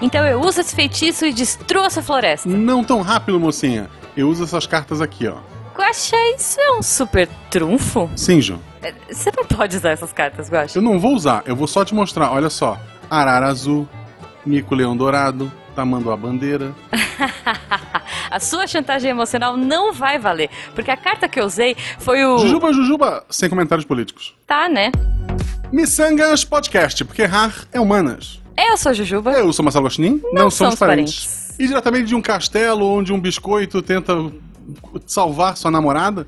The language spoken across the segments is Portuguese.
Então eu uso esse feitiço e destruo essa floresta. Não tão rápido, mocinha. Eu uso essas cartas aqui, ó. Guaxa, isso é um super trunfo? Sim, João. É, Você não pode usar essas cartas, Guaxa. Eu não vou usar, eu vou só te mostrar. Olha só. Arara azul, mico leão dourado, tamanduá bandeira. A sua chantagem emocional não vai valer, porque a carta que eu usei foi o... Jujuba, Jujuba, sem comentários políticos. Tá, né? Missangas Podcast, porque errar é humanas. Eu sou a Jujuba. Eu sou Marcelo Gostin, não, somos somos parentes. parentes. E diretamente de um castelo onde um biscoito tenta salvar sua namorada,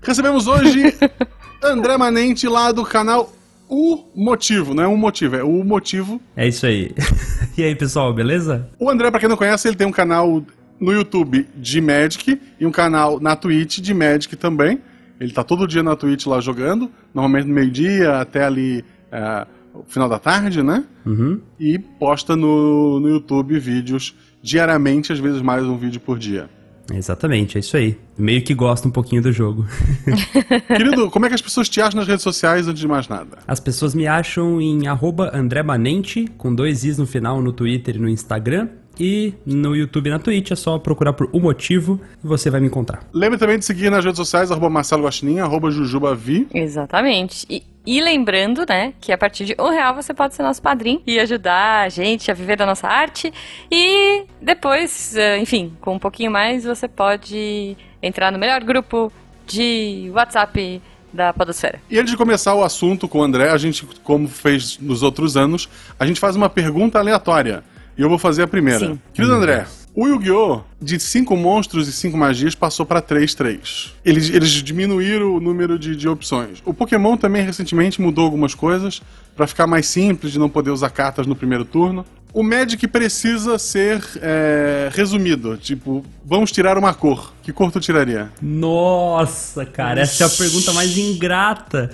recebemos hoje André Manente lá do canal O Motivo. Não é um motivo, é o motivo. É isso aí. e aí, pessoal, beleza? O André, pra quem não conhece, ele tem um canal no YouTube de Magic e um canal na Twitch de Magic também. Ele tá todo dia na Twitch lá jogando, normalmente no meio-dia até ali é, final da tarde, né? Uhum. E posta no, no YouTube vídeos diariamente, às vezes mais um vídeo por dia. Exatamente, é isso aí. Meio que gosto um pouquinho do jogo. Querido, como é que as pessoas te acham nas redes sociais antes de mais nada? As pessoas me acham em arroba André Manente, com dois is no final no Twitter e no Instagram. E no YouTube e na Twitch é só procurar por O Motivo e você vai me encontrar. Lembre também de seguir nas redes sociais, arroba Marcelo Guaxinim, arroba Jujubavi. Exatamente. E, e lembrando, né, que a partir de um real você pode ser nosso padrinho e ajudar a gente a viver da nossa arte. E depois, eh, enfim, com um pouquinho mais, você pode entrar no melhor grupo de WhatsApp da Podosfera. E antes de começar o assunto com o André, a gente, como fez nos outros anos, a gente faz uma pergunta aleatória. E eu vou fazer a primeira. Sim. Querido André, o Yu-Gi-Oh! de 5 monstros e 5 magias passou pra 3-3. Eles, eles diminuíram o número de, de opções. O Pokémon também recentemente mudou algumas coisas pra ficar mais simples de não poder usar cartas no primeiro turno. O Magic precisa ser é, resumido. Tipo, vamos tirar uma cor. Que cor tu tiraria? Nossa, cara, essa é a pergunta mais ingrata.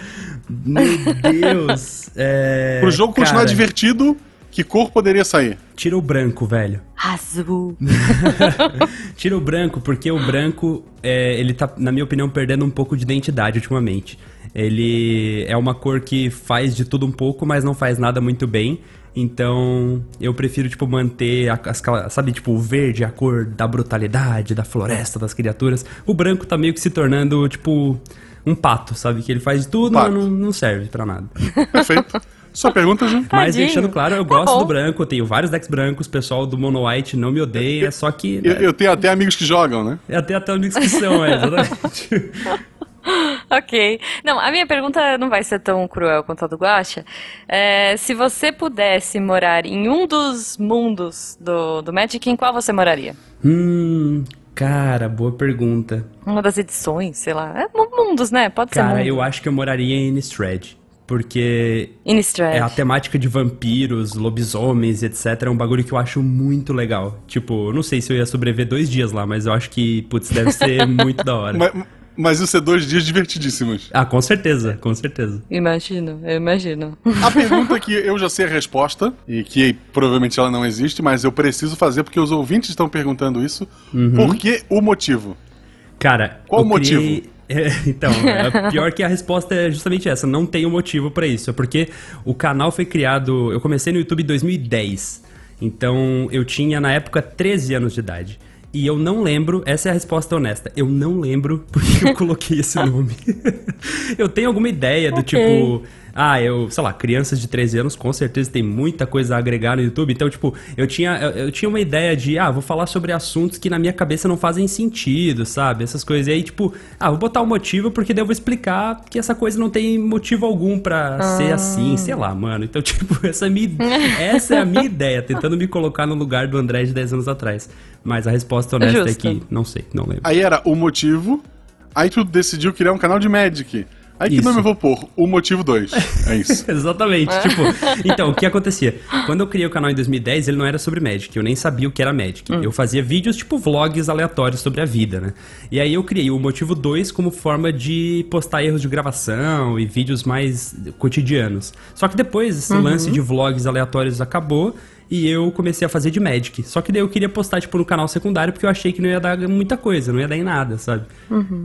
Meu Deus. É, Pro jogo continuar cara, divertido, que cor poderia sair? Tira o branco, velho. Azul. Tira o branco, porque o branco, é, ele tá, na minha opinião, perdendo um pouco de identidade ultimamente. Ele é uma cor que faz de tudo um pouco, mas não faz nada muito bem. Então, eu prefiro, tipo, manter, a- as, sabe, tipo, o verde, a cor da brutalidade, da floresta, das criaturas. O branco tá meio que se tornando, tipo, um pato, sabe? Que ele faz de tudo, Pato. mas não, não serve pra nada. Perfeito. Sua pergunta, Ju? Mas Tadinho. deixando claro, eu Tá gosto bom. do branco, eu tenho vários decks brancos, o pessoal do Mono White não me odeia, só que... Eu, né, eu tenho até amigos que jogam, né? é até até uma discussão, é, exatamente. Ok. Não, a minha pergunta não vai ser tão cruel quanto a do Guaxa. É, se você pudesse morar em um dos mundos do, do Magic, em qual você moraria? hum, cara, boa pergunta. Uma das edições, sei lá. É, mu- mundos, né? Pode ser Cara, eu acho que eu moraria em Innistrad. Porque é a temática de vampiros, lobisomens, etc. É um bagulho que eu acho muito legal. Tipo, eu não sei se eu ia sobreviver dois dias lá, mas eu acho que, putz, deve ser muito da hora. Mas, mas isso é dois dias divertidíssimos. Ah, com certeza, com certeza. Imagino, eu imagino. A pergunta que eu já sei a resposta, e que provavelmente ela não existe, mas eu preciso fazer porque os ouvintes estão perguntando isso. Por que o motivo? Cara, Qual o motivo? criei- É, então, é, pior que a resposta é justamente essa, não tem um motivo pra isso. É porque o canal foi criado. Eu comecei no YouTube em 2010. Então eu tinha na época 13 anos de idade. E eu não lembro, essa é a resposta honesta, eu não lembro porque eu coloquei esse nome. eu tenho alguma ideia do Ok. tipo. Ah, eu, sei lá, crianças de 13 anos com certeza tem muita coisa a agregar no YouTube. Então, tipo, eu tinha, eu, eu tinha uma ideia de, ah, vou falar sobre assuntos que na minha cabeça não fazem sentido, sabe? Essas coisas. E aí, tipo, ah, vou botar um motivo porque daí eu vou explicar que essa coisa não tem motivo algum pra ser assim, sei lá, mano. Então, tipo, essa é, a minha, essa é a minha ideia, tentando me colocar no lugar do André de 10 anos atrás. Mas a resposta honesta é que não sei, não lembro. Aí era o motivo, aí tu decidiu criar um canal de Magic. Aí que Isso. nome eu vou pôr? O motivo 2. É isso. Exatamente. Tipo, então, o que acontecia? Quando eu criei o canal em 2010, ele não era sobre Magic. Eu nem sabia o que era Magic. Eu fazia vídeos, tipo, vlogs aleatórios sobre a vida, né? E aí eu criei o Motivo 2 como forma de postar erros de gravação e vídeos mais cotidianos. Só que depois esse lance de vlogs aleatórios acabou. E eu comecei a fazer de Magic. Só que daí eu queria postar, tipo, no canal secundário, porque eu achei que não ia dar muita coisa, não ia dar em nada, sabe?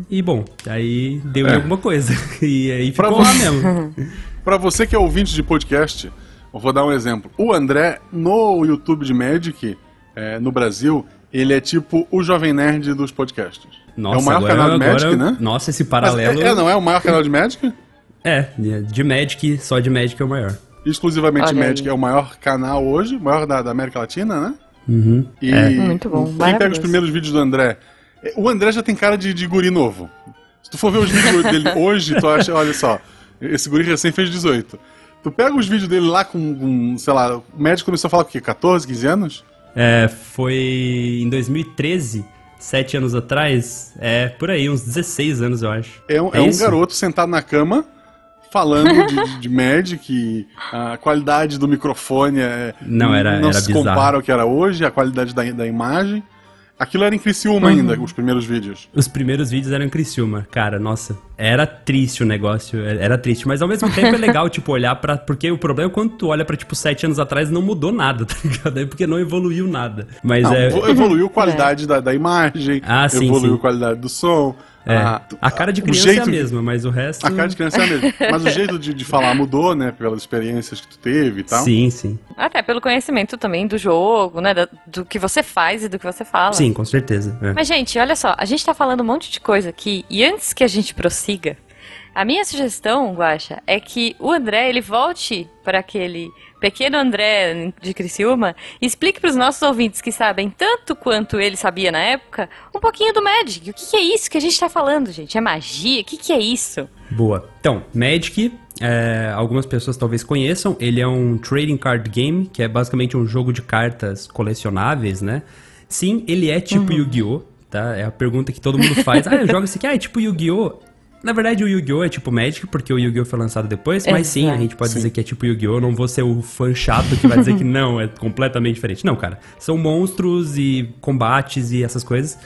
E bom, aí deu em É. alguma coisa. E aí Pra ficou lá você- mesmo. Pra você que é ouvinte de podcast, eu vou dar um exemplo. O André, no YouTube de Magic, é, no Brasil, ele é tipo o Jovem Nerd dos podcasts. Nossa, é o maior agora- canal de Magic, agora- né? Nossa, esse Mas paralelo. é, é, não é o maior canal de Magic? É, de Magic, só de Magic é o maior. Exclusivamente Olha Magic aí. é o maior canal hoje, o maior da, da América Latina, né? Uhum. E Muito bom, Quem pega os primeiros vídeos do André. é, O André já tem cara de, de guri novo. Se tu for ver os vídeos dele hoje, tu acha, olha só, esse guri recém fez 18. Tu pega os vídeos dele lá com, com, sei lá, o médico começou a falar o quê? 14, 15 anos? É, foi em 2013, sete anos atrás, é por aí, uns 16 anos eu acho. É um, é um isso? garoto sentado na cama, falando de, de Magic, a qualidade do microfone é, Não, era- não era se bizarro. compara ao que era hoje, a qualidade da, da imagem. Aquilo era em Uhum. Criciúma ainda, os primeiros vídeos. Os primeiros vídeos eram em Criciúma. Cara, nossa, era triste o negócio, era triste. Mas ao mesmo tempo é legal, tipo, olhar pra... Porque o problema é quando tu olha pra, tipo, sete anos atrás não mudou nada, tá ligado? É porque não evoluiu nada. Mas Não, é... vo- evoluiu a qualidade da, da imagem, Ah, sim, evoluiu sim. a qualidade do som. É, a, a cara de criança é a jeito- mesma, mas o resto... A cara de criança é a mesma. Mas o jeito de, de falar mudou, né? Pelas experiências que tu teve e tal. Sim, sim. Até pelo conhecimento também do jogo, né? da- Do que você faz e do que você fala. Sim, com certeza. é. Mas, gente, olha só, a gente tá falando um monte de coisa aqui, e antes que a gente prossiga, a minha sugestão, Guaxa, é que o André, ele volte para aquele pequeno André de Criciúma e explique para os nossos ouvintes que sabem tanto quanto ele sabia na época, um pouquinho do Magic. O que, que é isso que a gente tá falando, gente? É magia? O que, que é isso? Boa. Então, Magic, é, algumas pessoas talvez conheçam, ele é um trading card game, que é basicamente um jogo de cartas colecionáveis, né? Sim, ele é tipo Yu-Gi-Oh! Tá? É a pergunta que todo mundo faz. ah, eu jogo esse aqui, ah, é tipo Yu-Gi-Oh! Na verdade, o Yu-Gi-Oh! é tipo Magic, porque o Yu-Gi-Oh! foi lançado depois, mas sim, a Exato. gente pode dizer que é tipo Yu-Gi-Oh! Não vou ser o fã chato que vai dizer que não, é completamente diferente. Não, cara. São monstros e combates e essas coisas.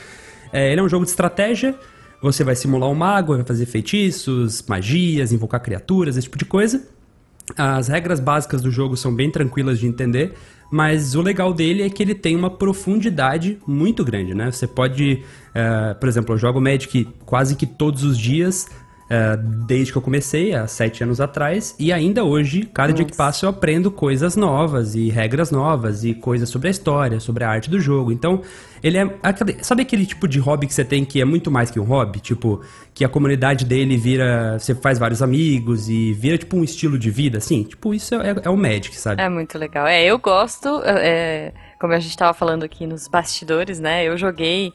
É, ele é um jogo de estratégia. Você vai simular um mago, vai fazer feitiços, magias, invocar criaturas, esse tipo de coisa. As regras básicas do jogo são bem tranquilas de entender, mas o legal dele é que ele tem uma profundidade muito grande, né? Você pode, eh, por exemplo, eu jogo Magic quase que todos os dias, eh, desde que eu comecei, há sete anos atrás, e ainda hoje, cada dia que passa, eu aprendo coisas novas e regras novas e coisas sobre a história, sobre a arte do jogo. Então, ele é. sabe aquele tipo de hobby que você tem que é muito mais que um hobby? Tipo, que a comunidade dele vira. Você faz vários amigos e vira tipo um estilo de vida, assim? Tipo, isso é, é o Magic, sabe? É muito legal. É, eu gosto, é, como a gente tava falando aqui nos bastidores, né? Eu joguei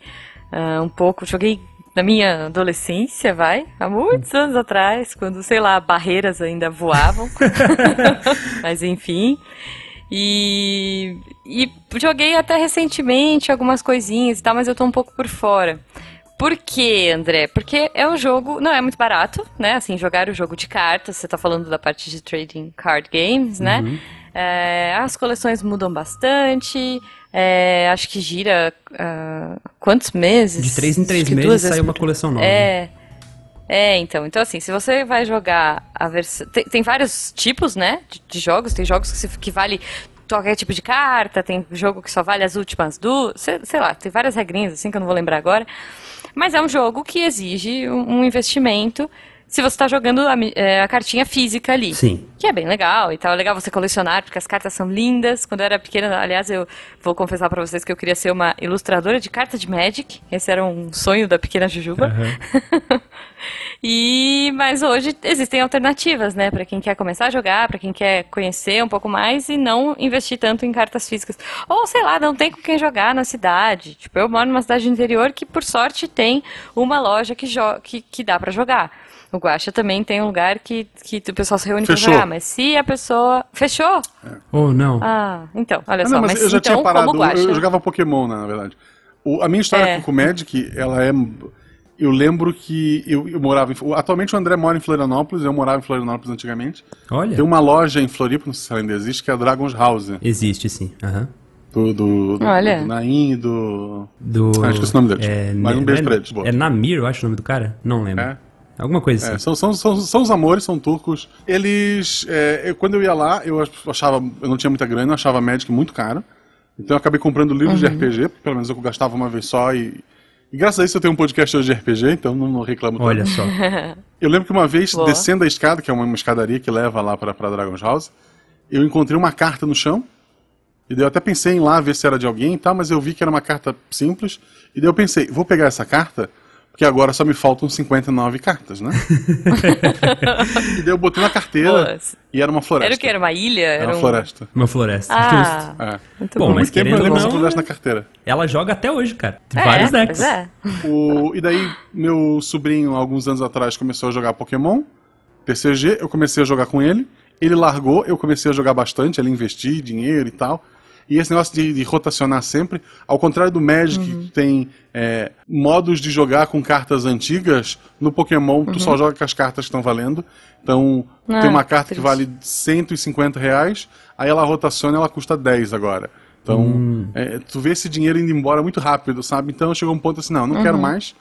ah, um pouco, joguei na minha adolescência, vai, há muitos anos atrás, quando, sei lá, barreiras ainda voavam. Mas enfim. E, e joguei até recentemente algumas coisinhas e tal, mas eu tô um pouco por fora. Por quê, André? Porque é um jogo, não é muito barato, né? Assim, jogar o jogo de cartas, você tá falando da parte de trading card games, né? É, as coleções mudam bastante, é, acho que gira ah, quantos meses? De três em três meses sai uma coleção nova. É. É, então. Então, assim, se você vai jogar a versão. Tem, tem vários tipos, né? De, de jogos. Tem jogos que, se- que vale qualquer tipo de carta, tem jogo que só vale as últimas duas. Sei, sei lá, tem várias regrinhas assim que eu não vou lembrar agora. Mas é um jogo que exige um, um investimento se você está jogando a, é, a cartinha física ali. Sim. Que é bem legal e tal. É legal você colecionar, porque as cartas são lindas. Quando eu era pequena, aliás, eu vou confessar pra vocês que eu queria ser uma ilustradora de carta de Magic. Esse era um sonho da pequena Jujuba. e mas hoje existem alternativas, né, Pra quem quer começar a jogar, pra quem quer conhecer um pouco mais e não investir tanto em cartas físicas. Ou sei lá, não tem com quem jogar na cidade. Tipo, eu moro numa cidade interior que por sorte tem uma loja que que, que dá pra jogar. O Guaxa também tem um lugar que, que o pessoal se reúne Fechou. pra jogar, mas se a pessoa. Fechou? Ou não. Ah, então, olha Ah, só, não, mas, mas eu já então, tinha parado. como Guaxa. Eu, eu jogava Pokémon, né, na verdade. O- a minha história É. com, o Magic, ela é. Eu lembro que eu, eu morava em. Atualmente o André mora em Florianópolis, eu morava em Florianópolis antigamente. Olha. Tem uma loja em Floripa, não sei se ela ainda existe, que é a Dragon's House. Existe, sim. Aham. Do, do, do, Olha. do Nain e do. Do. Ah, esqueci o nome deles. É, Mas um beijo é, pra eles, boa. É Namir, eu acho o nome do cara? Não lembro. É. Alguma coisa É, assim. são, são, são, são os amores, são turcos. Eles. é, eu- quando eu ia lá, eu achava. Eu não tinha muita grana, eu achava Magic muito caro. Então eu acabei comprando livros Uhum. de RPG, porque pelo menos eu gastava uma vez só e, E graças a isso eu tenho um podcast hoje de RPG, então não, não reclamo tanto. Olha só. Eu lembro que uma vez, Boa. descendo a escada, que é uma, uma escadaria que leva lá pra, pra Dragon's House, eu encontrei uma carta no chão. E daí eu até pensei em ir lá ver se era de alguém e tal, mas eu vi que era uma carta simples. E daí eu pensei, vou pegar essa carta, porque agora só me faltam 59 cartas, né? e daí eu botei na carteira Boa. e era uma floresta. Era o que? Era uma ilha? Era uma um... floresta. Uma floresta. Ah. É. muito Bom, bom. mas Muito tempo querendo eu lembro ou essa não- floresta na carteira. Ela joga até hoje, cara. Tem É, vários decks. é. O- e daí, meu sobrinho, alguns anos atrás, começou a jogar Pokémon, TCG, eu comecei a jogar com ele. Ele largou, eu comecei a jogar bastante, ele investir dinheiro e tal. E esse negócio de, de rotacionar sempre, ao contrário do Magic, que tem é, modos de jogar com cartas antigas, no Pokémon tu só joga com as cartas que estão valendo. Então, Ah, tem uma carta que triste. vale 150 reais, aí ela rotaciona e ela custa 10 agora. Então, é, tu vê esse dinheiro indo embora muito rápido, sabe? Então chegou um ponto assim, não, não quero mais.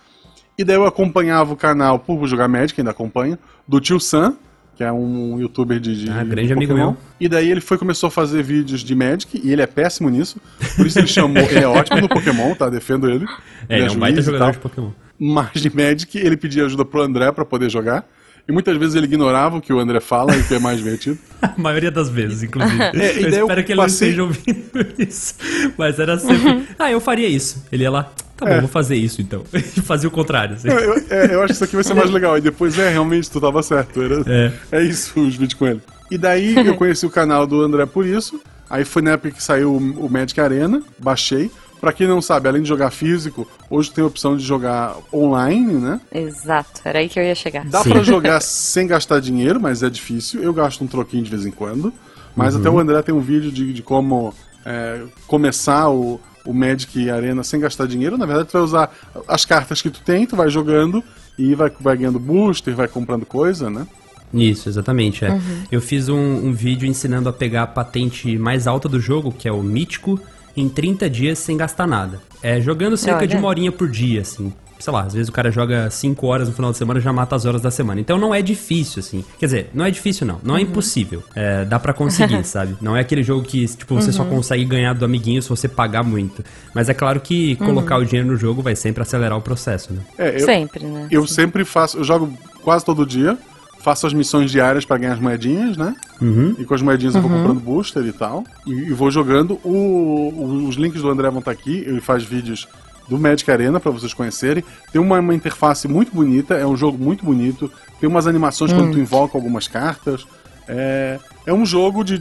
E daí eu acompanhava o canal por jogar Magic, ainda acompanho, do tio Sam, que é um youtuber de, de Ah, de grande amigo meu. E daí ele foi começou a fazer vídeos de Magic, e ele é péssimo nisso. Por isso ele chamou, ele é ótimo no Pokémon, tá? Defendo ele. É, ele é um baita juiz e jogador de Pokémon. Mas de Magic, ele pedia ajuda pro André pra poder jogar. E muitas vezes ele ignorava o que o André fala e que é mais divertido. A maioria das vezes, inclusive. É, eu daí eu espero que ele passei- não esteja ouvindo isso. Mas era sempre. Ah, eu faria isso. Ele ia lá. Tá bom, É. vou fazer isso então. E fazia o contrário. assim. Eu, eu- é, eu acho que isso aqui vai ser mais legal. E depois, é, realmente, tu tava certo. Era, É. é. isso, os vídeos com ele. E daí eu conheci o canal do André por isso. Aí foi na época que saiu o o Magic Arena, baixei. Pra quem não sabe, além de jogar físico, hoje tem a opção de jogar online, né? Exato, era aí que eu ia chegar. Dá Sim. pra jogar sem gastar dinheiro, mas é difícil. Eu gasto um troquinho de vez em quando. Mas Uhum. até o André tem um vídeo de, de como é, começar o, o Magic Arena sem gastar dinheiro. Na verdade, tu vai usar as cartas que tu tem, tu vai jogando e vai, vai ganhando booster, vai comprando coisa, né? Isso, exatamente. É. Uhum. Eu fiz um, um vídeo ensinando a pegar a patente mais alta do jogo, que é o mítico, em 30 dias sem gastar nada. É, jogando cerca Olha. de uma horinha por dia, assim. Sei lá, às vezes o cara joga 5 horas no final de semana e já mata as horas da semana. Então não é difícil, assim. Quer dizer, não é difícil não. Uhum. Não é impossível. É, dá pra conseguir, sabe? Não é aquele jogo que, tipo, você Uhum. só consegue ganhar do amiguinho se você pagar muito. Mas é claro que Uhum. colocar o dinheiro no jogo vai sempre acelerar o processo, né? É, eu, Sempre, né? eu sempre faço, eu jogo quase todo dia, faço as missões diárias pra ganhar as moedinhas, né? Uhum. E com as moedinhas eu vou comprando booster e tal. E, e vou jogando. O- o- os links do André vão estar aqui. Ele faz vídeos do Magic Arena pra vocês conhecerem. Tem uma, uma interface muito bonita, é um jogo muito bonito. Tem umas animações quando tu invoca algumas cartas. É, é um jogo de.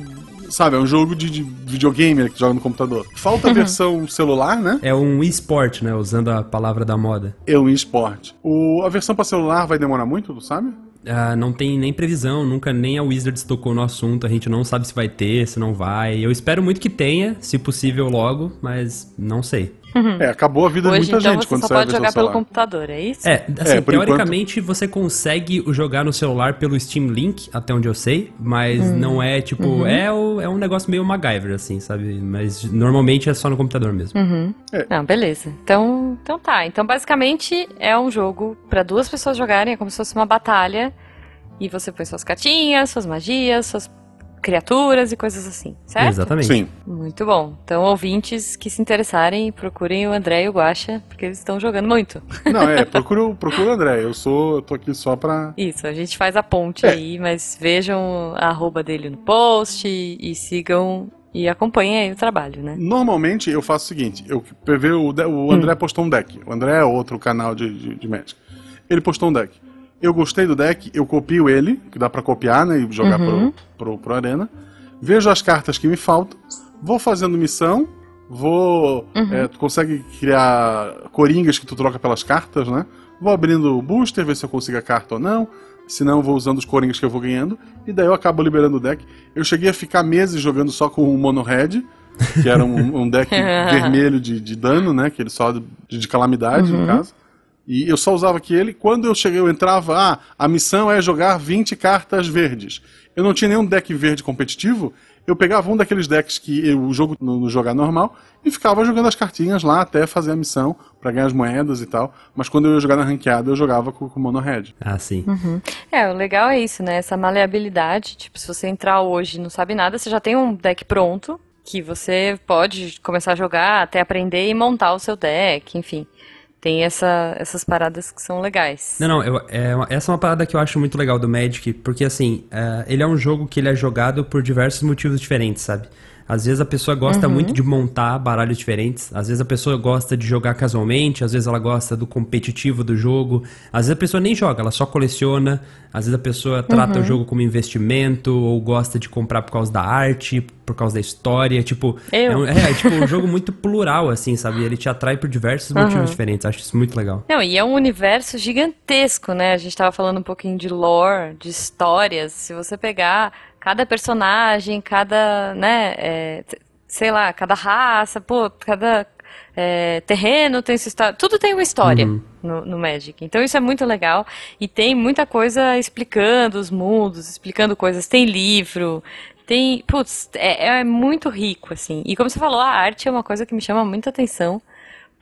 Sabe, é um jogo de, de videogame né, que tu joga no computador. Falta a versão celular, né? É um eSport, né? Usando a palavra da moda. É um eSport. O, a versão pra celular vai demorar muito, tu sabe? Ah, não tem nem previsão, nunca nem a Wizards tocou no assunto, a gente não sabe se vai ter, se não vai. Eu espero muito que tenha, se possível logo, mas não sei. É, acabou a vida de Hoje, muita então, gente você quando só sai pode jogar pelo celular. computador, é isso? É, assim, É, teoricamente você consegue jogar no celular pelo Steam Link, até onde eu sei, mas Hum. não é tipo, Uhum. é, o- é um negócio meio MacGyver, assim, sabe? Mas normalmente é só no computador mesmo. Uhum. Não, beleza. Então, então tá. Então, basicamente, é um jogo pra duas pessoas jogarem, é como se fosse uma batalha. E você põe suas cartinhas, suas magias, suas criaturas e coisas assim, certo? Exatamente. Sim. Muito bom. Então, ouvintes que se interessarem, procurem o André e o Guaxa, porque eles estão jogando muito. Não, é, procura, o- procura o André. Eu sou. Eu tô aqui só pra. Isso, a gente faz a ponte É. aí, mas vejam a arroba dele no post e, e sigam e acompanhem aí o trabalho, né? Normalmente eu faço o seguinte: eu prevê o, o André postou um deck. O André é outro canal de, de, de Magic. Ele postou um deck. Eu gostei do deck, eu copio ele, que dá pra copiar, né? E jogar Uhum. pro, pro, pro Arena. Vejo as cartas que me faltam, vou fazendo missão, vou. Uhum. é, tu consegue criar coringas que tu troca pelas cartas, né? Vou abrindo o booster, ver se eu consigo a carta ou não. Se não, vou usando os coringas que eu vou ganhando. E daí eu acabo liberando o deck. Eu cheguei a ficar meses jogando só com o Mono Red, que era um, um deck vermelho de, de dano, né? Que ele só de, de calamidade, no caso. E eu só usava aquele. Quando eu cheguei, eu entrava, ah, a missão é jogar 20 cartas verdes. Eu não tinha nenhum deck verde competitivo. Eu pegava um daqueles decks que eu jogo no, no jogar normal e ficava jogando as cartinhas lá até fazer a missão pra ganhar as moedas e tal. Mas quando eu ia jogar na ranqueada, eu jogava com, com o Mono Red. Ah, sim. É, o legal é isso, né? Essa maleabilidade. Tipo, se você entrar hoje e não sabe nada, você já tem um deck pronto que você pode começar a jogar, até aprender e montar o seu deck, enfim. Tem essa, essas paradas que são legais. Não, não, eu, é, essa é uma parada que eu acho muito legal do Magic, porque assim, é, ele é um jogo que ele é jogado por diversos motivos diferentes, sabe? Às vezes a pessoa gosta uhum. muito de montar baralhos diferentes, às vezes a pessoa gosta de jogar casualmente, às vezes ela gosta do competitivo do jogo, às vezes a pessoa nem joga, ela só coleciona, às vezes a pessoa trata uhum. o jogo como investimento ou gosta de comprar por causa da arte, por causa da história, tipo, é, um, é, é, tipo um jogo muito plural assim, sabe? Ele te atrai por diversos uhum. motivos diferentes, acho isso muito legal. Não, e é um universo gigantesco, né? A gente tava falando um pouquinho de lore, de histórias, se você pegar cada personagem, cada, né, é, sei lá, cada raça, pô, cada é, terreno tem sua história, tudo tem uma história uhum. no, no, Magic. Então isso é muito legal e tem muita coisa explicando os mundos, explicando coisas. Tem livro, tem, putz, é, é muito rico assim. E como você falou, a arte é uma coisa que me chama muita atenção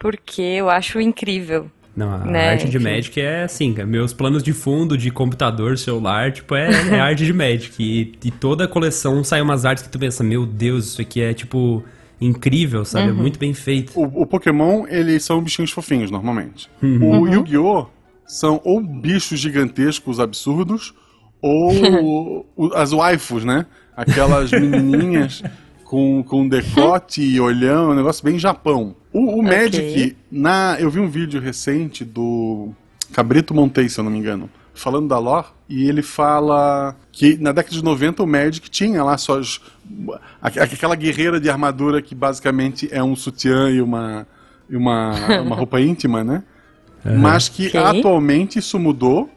porque eu acho incrível. Não, a né? arte de Magic é assim, meus planos de fundo de computador, celular, tipo, é, é arte de Magic. E, e, toda a coleção sai umas artes que tu pensa, meu Deus, isso aqui é tipo incrível, sabe? É uhum. É muito bem feito. O, o, Pokémon, eles são bichinhos fofinhos, normalmente. Uhum. O uhum. Yu-Gi-Oh! são ou bichos gigantescos absurdos, ou as waifus, né? Aquelas menininhas com, com decote e olhão, um negócio bem Japão. O, o Magic, okay. na, eu vi um vídeo recente do Cabrito Montei, se eu não me engano, falando da lore, e ele fala que na década de 90 o Magic tinha lá suas. aquela guerreira de armadura que basicamente é um sutiã e uma, e uma, uma roupa íntima, né? Uhum. Mas que okay. atualmente isso mudou.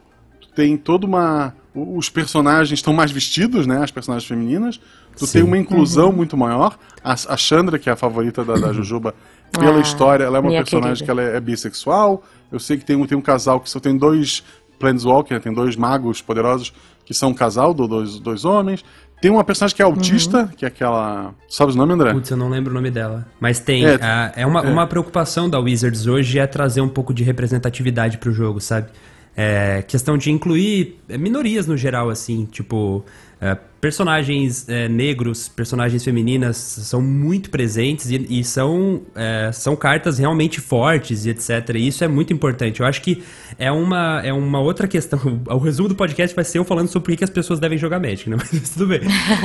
Tem toda uma. Os personagens estão mais vestidos, né? As personagens femininas. Tu Sim. tem uma inclusão uhum. muito maior. A, a Chandra, que é a favorita da, da Jujuba, pela ah, história, ela é uma personagem querida. que ela é, é, bissexual. Eu sei que tem um, tem um casal que só tem dois Planeswalker, tem dois magos poderosos que são um casal, do, dois, dois homens. Tem uma personagem que é autista, uhum. que é aquela. Sabe o nome, André? Putz, eu não lembro o nome dela. Mas tem. É, a, é, uma, é. uma preocupação da Wizards hoje é trazer um pouco de representatividade pro jogo, sabe? É, questão de incluir minorias no geral, assim, tipo. É, personagens é, negros, personagens femininas são muito presentes e, e são, é, são cartas realmente fortes e etc. E isso é muito importante. Eu acho que é uma, é uma outra questão. O resumo do podcast vai ser eu falando sobre por que as pessoas devem jogar Magic, né? Mas tudo bem.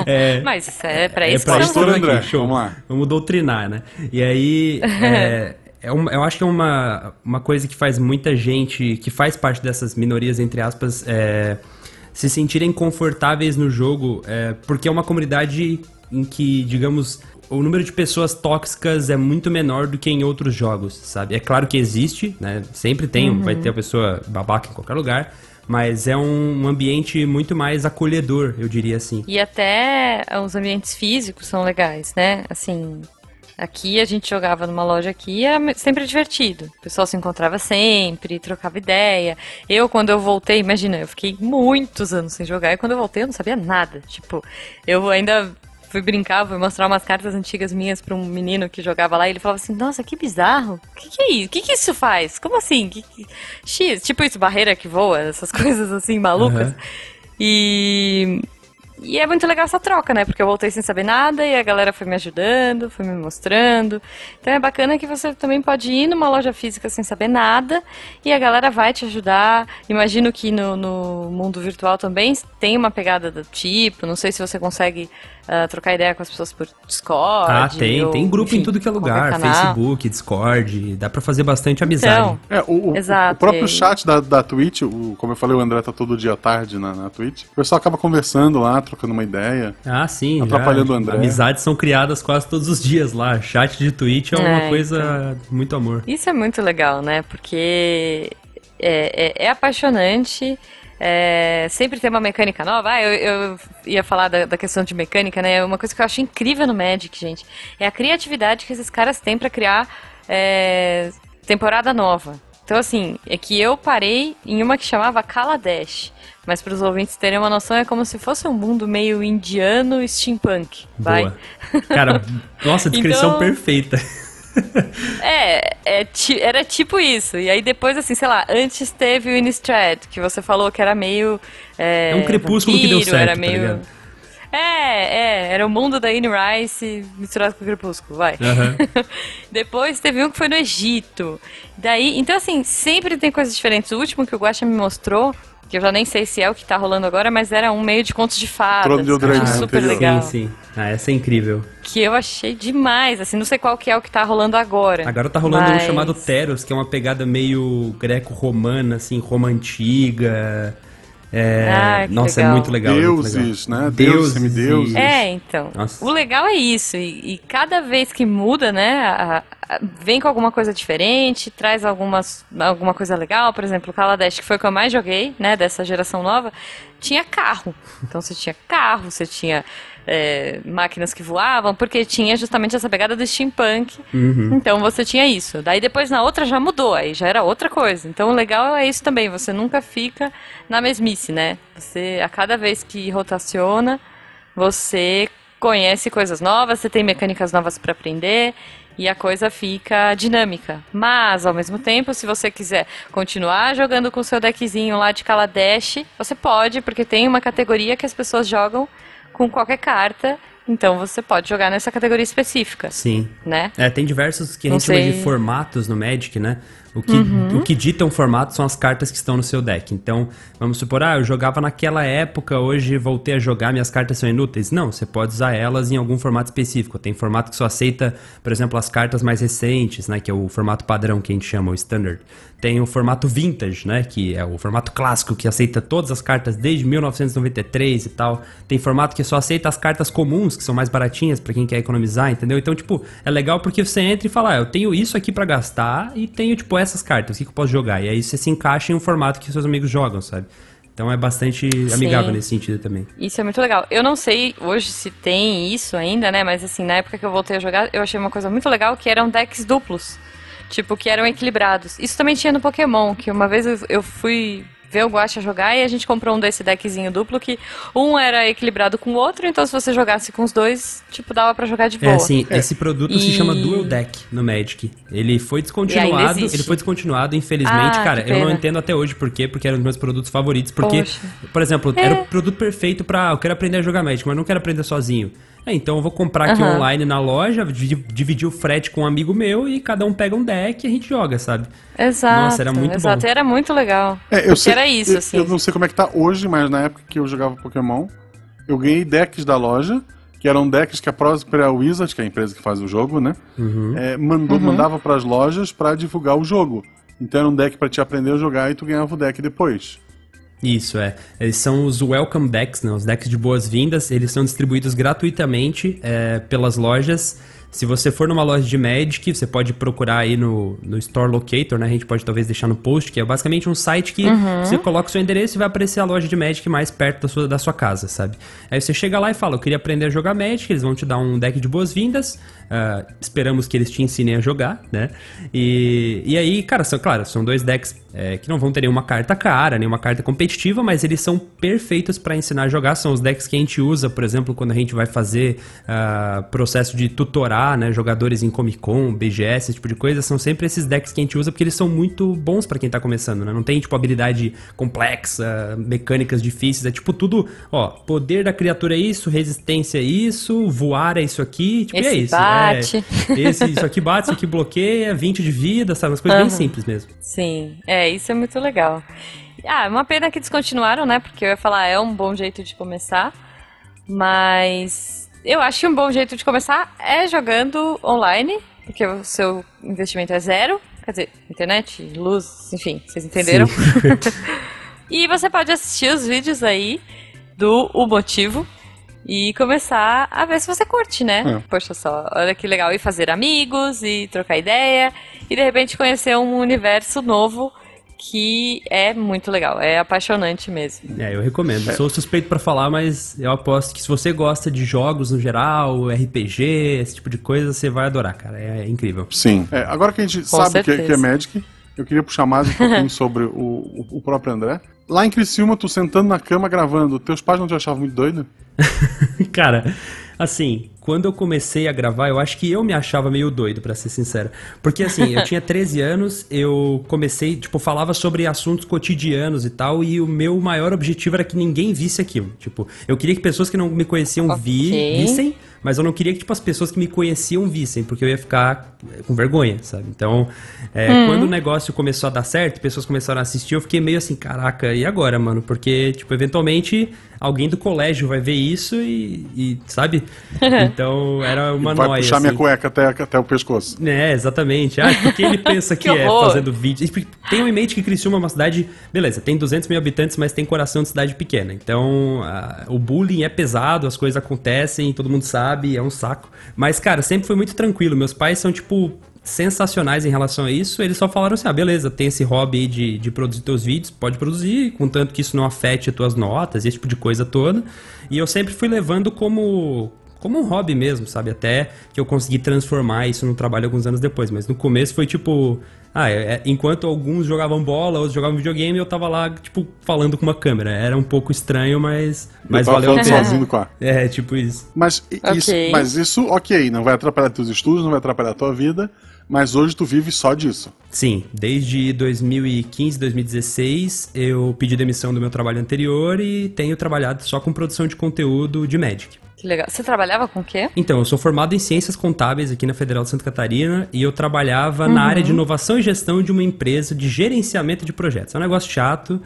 É, Mas isso é pra é isso é pra isso André, show. Vamos lá. Vamos doutrinar, né? E aí... É, uma, eu acho que é uma, uma coisa que faz muita gente que faz parte dessas minorias, entre aspas, é, se sentirem confortáveis no jogo, é, porque é uma comunidade em que, digamos, o número de pessoas tóxicas é muito menor do que em outros jogos, sabe? É claro que existe, né? Sempre tem, uhum. vai ter a pessoa babaca em qualquer lugar, mas é um ambiente muito mais acolhedor, eu diria assim. E até os ambientes físicos são legais, né? Assim, Aqui a gente jogava numa loja aqui, era sempre divertido. O pessoal se encontrava sempre, trocava ideia. Eu, quando eu voltei, imagina, eu fiquei muitos anos sem jogar, e quando eu voltei eu não sabia nada. Tipo, eu ainda fui brincar, fui mostrar umas cartas antigas minhas para um menino que jogava lá e ele falava assim: Nossa, que bizarro. O que, que, é isso? O que, que isso faz? Como assim? Que, que... X, tipo isso, barreira que voa, essas coisas assim malucas. Uhum. E e é muito legal essa troca, né? Porque eu voltei sem saber nada e a galera foi me ajudando, foi me mostrando. Então é bacana que você também pode ir numa loja física sem saber nada e a galera vai te ajudar. Imagino que no, no mundo virtual também tem uma pegada do tipo. Não sei se você consegue uh, trocar ideia com as pessoas por Discord. Ah, tem. Ou, tem grupo enfim, em tudo que é lugar. Facebook, Discord. Dá pra fazer bastante amizade. Então, é, o, Exato, o próprio chat da, da Twitch, o, como eu falei, o André tá todo dia à tarde na, na Twitch. O pessoal acaba conversando lá, trocando uma ideia. Ah, sim. Atrapalhando já. o André. Amizades são criadas quase todos os dias lá. Chat de Twitch é, é uma coisa então. muito amor. Isso é muito legal, né? Porque é, é, é apaixonante. É, sempre tem uma mecânica nova. Ah, eu, eu ia falar da, da, questão de mecânica, né? Uma coisa que eu acho incrível no Magic, gente, é a criatividade que esses caras têm para criar é, temporada nova. Então, assim, é que eu parei em uma que chamava Kaladesh. Mas para os ouvintes terem uma noção, é como se fosse um mundo meio indiano steampunk. Vai? Boa. Cara, nossa, descrição então... perfeita. é, é, era tipo isso. E aí depois, assim, sei lá, antes teve o Innistrad, que você falou que era meio. É, é um crepúsculo vampiro, que deu certo, era tá meio. Tá É, é, era o mundo da Anne Rice misturado com o Crepúsculo, vai. Aham. Depois teve um que foi no Egito. Daí, então assim, sempre tem coisas diferentes. O último que o Guaxa me mostrou, que eu já nem sei se é o que tá rolando agora, mas era um meio de contos de fadas. Trono de que eu achei Eldraine, super anterior. legal. Sim, sim. Ah, essa é incrível. Que eu achei demais, assim, não sei qual que é o que tá rolando agora. Agora tá rolando mas... um chamado Teros, que é uma pegada meio greco-romana, assim, Roma antiga. É, Ah, nossa, é legal. muito legal. é muito legal. Deuses, né? Deuses, semideuses. É, então. Nossa. O legal é isso. E, e cada vez que muda, né? a- a- vem com alguma coisa diferente, traz algumas, alguma coisa legal. Por exemplo, o Kaladesh, que foi o que eu mais joguei, né? Dessa geração nova, tinha carro. Então você tinha carro, você tinha é, máquinas que voavam, porque tinha justamente essa pegada do steampunk. Uhum. Então você tinha isso. Daí depois na outra já mudou, aí já era outra coisa. Então o legal é isso também, você nunca fica na mesmice, né? Você, a cada vez que rotaciona, você conhece coisas novas, você tem mecânicas novas para aprender e a coisa fica dinâmica. Mas, ao mesmo tempo, se você quiser continuar jogando com o seu deckzinho lá de Kaladesh, você pode, porque tem uma categoria que as pessoas jogam com qualquer carta, então você pode jogar nessa categoria específica, Sim. né? É, tem diversos que a gente chama de formatos no Magic, né? O que, Uhum. o que dita um formato são as cartas que estão no seu deck. Então, vamos supor, ah, eu jogava naquela época, hoje voltei a jogar, minhas cartas são inúteis. Não, você pode usar elas em algum formato específico. Tem formato que só aceita, por exemplo, as cartas mais recentes, né? Que é o formato padrão que a gente chama, o standard. Tem o formato vintage, né? Que é o formato clássico, que aceita todas as cartas desde 1993 e tal. Tem formato que só aceita as cartas comuns, que são mais baratinhas pra quem quer economizar, entendeu? Então, tipo, é legal porque você entra e fala, ah, eu tenho isso aqui pra gastar e tenho, tipo, essas cartas, o que, que eu posso jogar? E aí você se encaixa em um formato que seus amigos jogam, sabe? Então é bastante amigável nesse sentido também. Isso é muito legal. Eu não sei hoje se tem isso ainda, né? Mas assim, na época que eu voltei a jogar, eu achei uma coisa muito legal que eram decks duplos. Tipo, que eram equilibrados. Isso também tinha no Pokémon, que uma vez eu, eu fui ver o Guacha jogar e a gente comprou um desse deckzinho duplo que um era equilibrado com o outro, então se você jogasse com os dois, tipo, dava pra jogar de boa. É assim, esse produto se E- chama Dual Deck no Magic. Ele foi descontinuado, ele foi descontinuado, infelizmente, Ah, cara, eu não entendo até hoje por quê, porque era um dos meus produtos favoritos, porque, Poxa. por exemplo, É. era o produto perfeito pra, eu quero aprender a jogar Magic, mas não quero aprender sozinho. É, então eu vou comprar aqui Aham. online na loja, dividir, o frete com um amigo meu e cada um pega um deck e a gente joga, sabe? Exato. Nossa, era muito exato. bom. Era muito legal. É, eu sei, era isso, eu, assim. Eu não sei como é que tá hoje, mas na época que eu jogava Pokémon, eu ganhei decks da loja, que eram decks que a Prospera Wizard, que é a empresa que faz o jogo, né? Uhum. é, mandou, Uhum. mandava pras lojas pra divulgar o jogo. Então era um deck pra te aprender a jogar e tu ganhava o deck depois. Isso, é. Eles são os Welcome Decks, né? Os decks de boas-vindas. Eles são distribuídos gratuitamente é, pelas lojas. Se você for numa loja de Magic, você pode procurar aí no, no Store Locator, né? A gente pode talvez deixar no post, que é basicamente um site que você coloca o seu endereço e vai aparecer a loja de Magic mais perto da sua, da sua casa, sabe? Aí você chega lá e fala, eu queria aprender a jogar Magic, eles vão te dar um deck de boas-vindas. Ah, esperamos que eles te ensinem a jogar, né? E, e aí, cara, são, claro, são dois decks é, que não vão ter nenhuma carta cara, nenhuma carta competitiva, mas eles são perfeitos pra ensinar a jogar. São os decks que a gente usa, por exemplo, quando a gente vai fazer ah, processo de tutorar né, jogadores em Comic Con, BGS, esse tipo de coisa. São sempre esses decks que a gente usa porque eles são muito bons pra quem tá começando, né? Não tem, tipo, habilidade complexa, mecânicas difíceis. É tipo tudo, ó, poder da criatura é isso, resistência é isso, voar é isso aqui. Tipo, e é isso. Bate. É, esse, isso aqui bate, isso aqui bloqueia, 20 de vida, sabe? Umas coisas bem Aham. simples mesmo. Sim, é, isso é muito legal. Ah, é uma pena que descontinuaram, né? Porque eu ia falar, é um bom jeito de começar, mas eu acho que um bom jeito de começar é jogando online, porque o seu investimento é zero, quer dizer, internet, luz, enfim, vocês entenderam? E você pode assistir os vídeos aí do O Motivo e começar a ver se você curte, né? É. Poxa só, olha que legal. E fazer amigos e trocar ideia e de repente conhecer um universo novo que é muito legal, é apaixonante mesmo. É, eu recomendo. Sou suspeito pra falar, mas eu aposto que se você gosta de jogos no geral, RPG, esse tipo de coisa, você vai adorar, cara. É, incrível. Sim. É, agora que a gente sabe que, certeza. que é Magic, eu queria puxar mais um pouquinho sobre o, o, o próprio André. Lá em Criciúma, tu sentando na cama gravando, teus pais não te achavam muito doido? cara, Assim, quando eu comecei a gravar, eu acho que eu me achava meio doido, para ser sincero. Porque assim, eu tinha 13 anos, eu comecei, tipo, falava sobre assuntos cotidianos e tal, e o meu maior objetivo era que ninguém visse aquilo. Tipo, eu queria que pessoas que não me conheciam okay. vi, vissem, mas eu não queria que tipo, as pessoas que me conheciam vissem, porque eu ia ficar com vergonha, sabe? Então, é, hum. quando o negócio começou a dar certo, pessoas começaram a assistir, eu fiquei meio assim, caraca, e agora, mano? Porque, tipo, eventualmente alguém do colégio vai ver isso e, e sabe? Então era uma vai noia. Vai puxar assim. minha cueca até, até o pescoço. É, exatamente. Ah, porque ele pensa que, que é fazendo vídeo. Tenham em mente que Criciúma é uma cidade, beleza, tem 200 mil habitantes, mas tem coração de cidade pequena. Então a, o bullying é pesado, as coisas acontecem, todo mundo sabe, é um saco. Mas, cara, sempre foi muito tranquilo. Meus pais são, tipo, sensacionais em relação a isso. Eles só falaram assim: ah, beleza, tem esse hobby aí de, de produzir teus vídeos, pode produzir, contanto que isso não afete as tuas notas, esse tipo de coisa toda. E eu sempre fui levando como. Como um hobby mesmo, sabe? Até que eu consegui transformar isso num trabalho alguns anos depois. Mas no começo foi tipo, ah, é, é, enquanto alguns jogavam bola, outros jogavam videogame, eu tava lá, tipo, falando com uma câmera. Era um pouco estranho, mas, mas valeu a pena. sozinho com a... É, tipo isso. Mas, okay. isso. mas isso, ok, não vai atrapalhar teus estudos, não vai atrapalhar a tua vida, mas hoje tu vive só disso. Sim, desde 2015, 2016 eu pedi demissão do meu trabalho anterior e tenho trabalhado só com produção de conteúdo de Magic. Que legal. Você trabalhava com o quê? Então, eu sou formado em Ciências Contábeis aqui na Federal de Santa Catarina e eu trabalhava uhum. na área de inovação e gestão de uma empresa de gerenciamento de projetos. É um negócio chato.